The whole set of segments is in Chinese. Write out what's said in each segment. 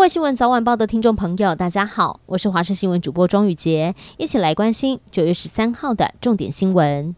位新闻早晚报的听众朋友，大家好，我是华视新闻主播庄宇杰，一起来关心九月十三号的重点新闻。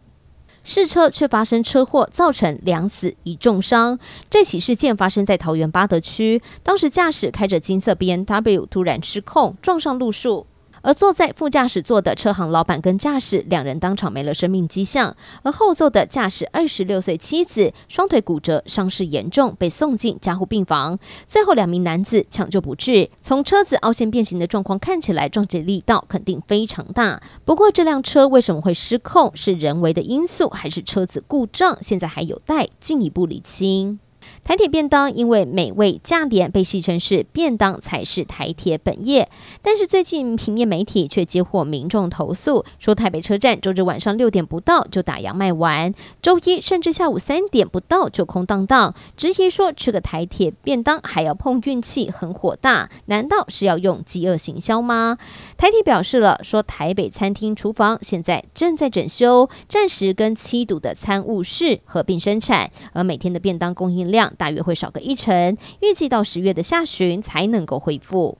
试车却发生车祸，造成两死一重伤。这起事件发生在桃园八德区，当时驾驶开着金色 BMW 突然失控，撞上路树。而坐在副驾驶座的车行老板跟驾驶两人当场没了生命迹象，而后座的驾驶二十六岁妻子双腿骨折，伤势严重，被送进加护病房。最后两名男子抢救不治。从车子凹陷变形的状况看起来，撞击力道肯定非常大。不过这辆车为什么会失控，是人为的因素还是车子故障，现在还有待进一步理清。台铁便当因为美味价廉，被戏称是便当才是台铁本业。但是最近平面媒体却接获民众投诉，说台北车站周日晚上六点不到就打烊卖完，周一甚至下午三点不到就空荡荡。质疑说吃个台铁便当还要碰运气，很火大。难道是要用饥饿行销吗？台铁表示了，说台北餐厅厨房现在正在整修，暂时跟七堵的餐务室合并生产，而每天的便当供应量。大约会少个一成，预计到十月的下旬才能够恢复。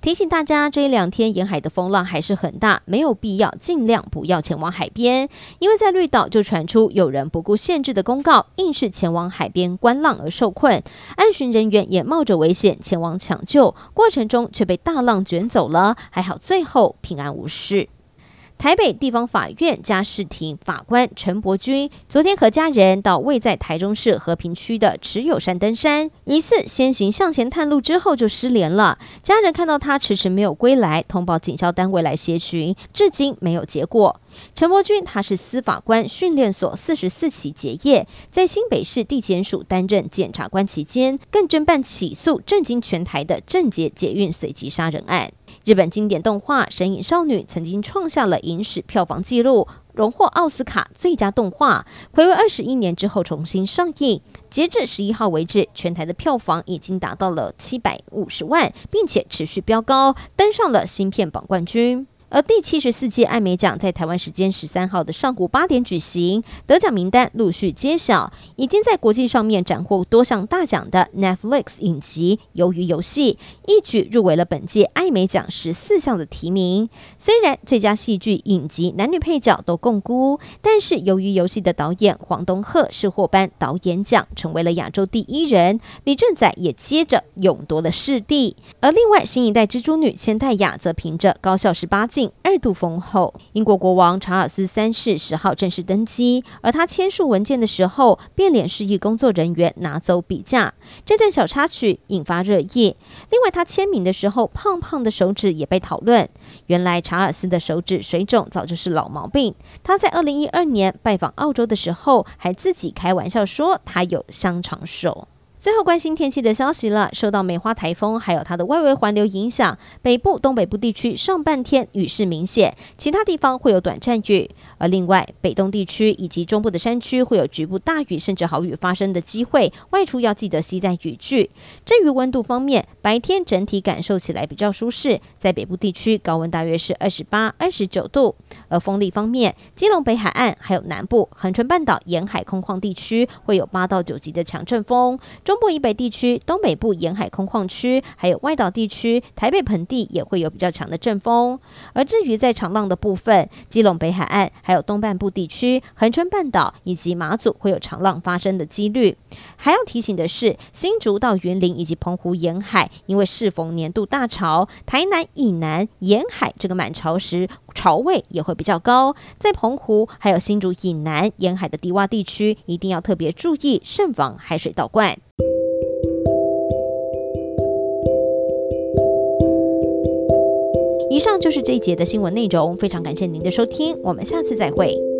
提醒大家，这一两天沿海的风浪还是很大，没有必要尽量不要前往海边，因为在绿岛就传出有人不顾限制的公告，硬是前往海边观浪而受困，岸巡人员也冒着危险前往抢救，过程中却被大浪卷走了，还好最后平安无事。台北地方法院家事庭法官陈伯钧昨天和家人到位在台中市和平区的持有山登山，疑似先行向前探路之后就失联了。家人看到他迟迟没有归来，通报警消单位来协寻，至今没有结果。陈伯钧他是司法官训练所四十四期结业，在新北市地检署担任检察官期间，更侦办起诉震惊全台的郑捷捷运随机杀人案。日本经典动画《神隐少女》曾经创下了影史票房纪录，荣获奥斯卡最佳动画。回味二十一年之后重新上映，截至十一号为止，全台的票房已经达到了七百五十万，并且持续飙高，登上了新片榜冠军。而第七十四届艾美奖在台湾时间十三号的上午八点举行，得奖名单陆续揭晓。已经在国际上面斩获多项大奖的 Netflix 影集《鱿鱼游戏》，一举入围了本届艾美奖十四项的提名。虽然最佳戏剧、影集、男女配角都共估，但是《鱿鱼游戏》的导演黄东赫是获颁导演奖，成为了亚洲第一人。李正宰也接着勇夺了视帝。而另外新一代蜘蛛女千代雅则凭着《高校十八禁》二度封后，英国国王查尔斯三世十号正式登基，而他签署文件的时候，变脸示意工作人员拿走笔架，这段小插曲引发热议。另外，他签名的时候，胖胖的手指也被讨论。原来查尔斯的手指水肿早就是老毛病，他在二零一二年拜访澳洲的时候，还自己开玩笑说他有香肠手。最后关心天气的消息了。受到梅花台风还有它的外围环流影响，北部、东北部地区上半天雨势明显，其他地方会有短暂雨。而另外，北东地区以及中部的山区会有局部大雨甚至豪雨发生的机会，外出要记得携带雨具。至于温度方面，白天整体感受起来比较舒适，在北部地区高温大约是二十八、二十九度。而风力方面，基隆北海岸还有南部恒春半岛沿海空旷地区会有八到九级的强阵风。中部以北地区、东北部沿海空旷区，还有外岛地区、台北盆地也会有比较强的阵风。而至于在长浪的部分，基隆北海岸、还有东半部地区、恒春半岛以及马祖会有长浪发生的几率。还要提醒的是，新竹到云林以及澎湖沿海，因为适逢年度大潮，台南以南沿海这个满潮时潮位也会比较高。在澎湖还有新竹以南沿海的低洼地区，一定要特别注意，慎防海水倒灌。以上就是这一节的新闻内容，非常感谢您的收听，我们下次再会。